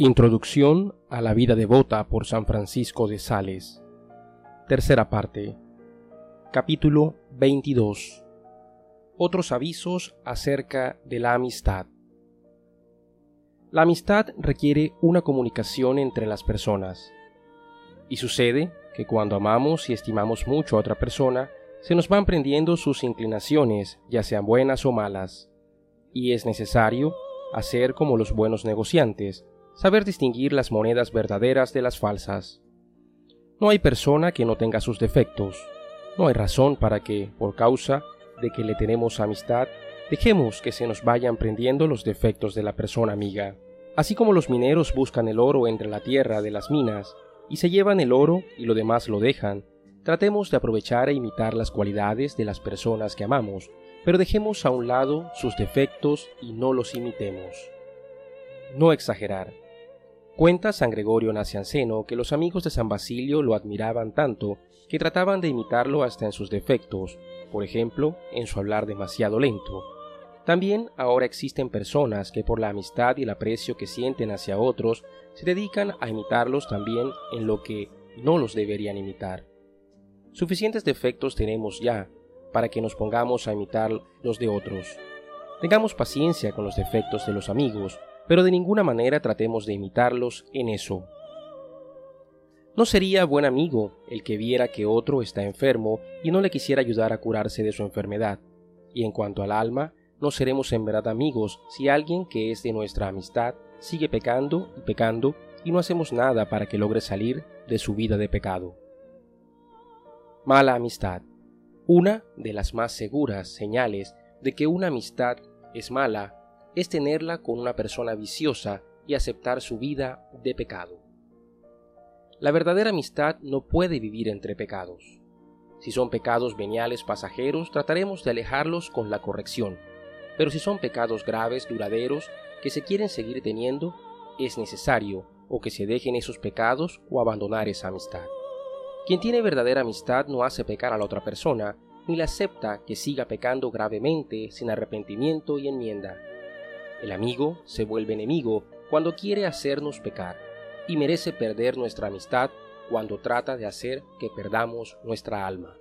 Introducción a la vida devota por San Francisco de Sales. Tercera parte. Capítulo 22. Otros avisos acerca de la amistad. La amistad requiere una comunicación entre las personas. Y sucede que cuando amamos y estimamos mucho a otra persona, se nos van prendiendo sus inclinaciones, ya sean buenas o malas. Y es necesario hacer como los buenos negociantes, saber distinguir las monedas verdaderas de las falsas. No hay persona que no tenga sus defectos. No hay razón para que, por causa de que le tenemos amistad, dejemos que se nos vayan prendiendo los defectos de la persona amiga. Así como los mineros buscan el oro entre la tierra de las minas, y se llevan el oro y lo demás lo dejan, tratemos de aprovechar e imitar las cualidades de las personas que amamos, pero dejemos a un lado sus defectos y no los imitemos. No exagerar. Cuenta San Gregorio Nacianceno que los amigos de San Basilio lo admiraban tanto que trataban de imitarlo hasta en sus defectos, por ejemplo, en su hablar demasiado lento. También ahora existen personas que por la amistad y el aprecio que sienten hacia otros se dedican a imitarlos también en lo que no los deberían imitar. Suficientes defectos tenemos ya para que nos pongamos a imitar los de otros. Tengamos paciencia con los defectos de los amigos, pero de ninguna manera tratemos de imitarlos en eso. No sería buen amigo el que viera que otro está enfermo y no le quisiera ayudar a curarse de su enfermedad. Y en cuanto al alma, no seremos en verdad amigos si alguien que es de nuestra amistad sigue pecando y pecando y no hacemos nada para que logre salir de su vida de pecado. Mala amistad. Una de las más seguras señales de que una amistad es mala es tenerla con una persona viciosa y aceptar su vida de pecado. La verdadera amistad no puede vivir entre pecados. Si son pecados veniales pasajeros, trataremos de alejarlos con la corrección, pero si son pecados graves, duraderos, que se quieren seguir teniendo, es necesario o que se dejen esos pecados o abandonar esa amistad. Quien tiene verdadera amistad no hace pecar a la otra persona, ni la acepta que siga pecando gravemente sin arrepentimiento y enmienda. El amigo se vuelve enemigo cuando quiere hacernos pecar y merece perder nuestra amistad cuando trata de hacer que perdamos nuestra alma.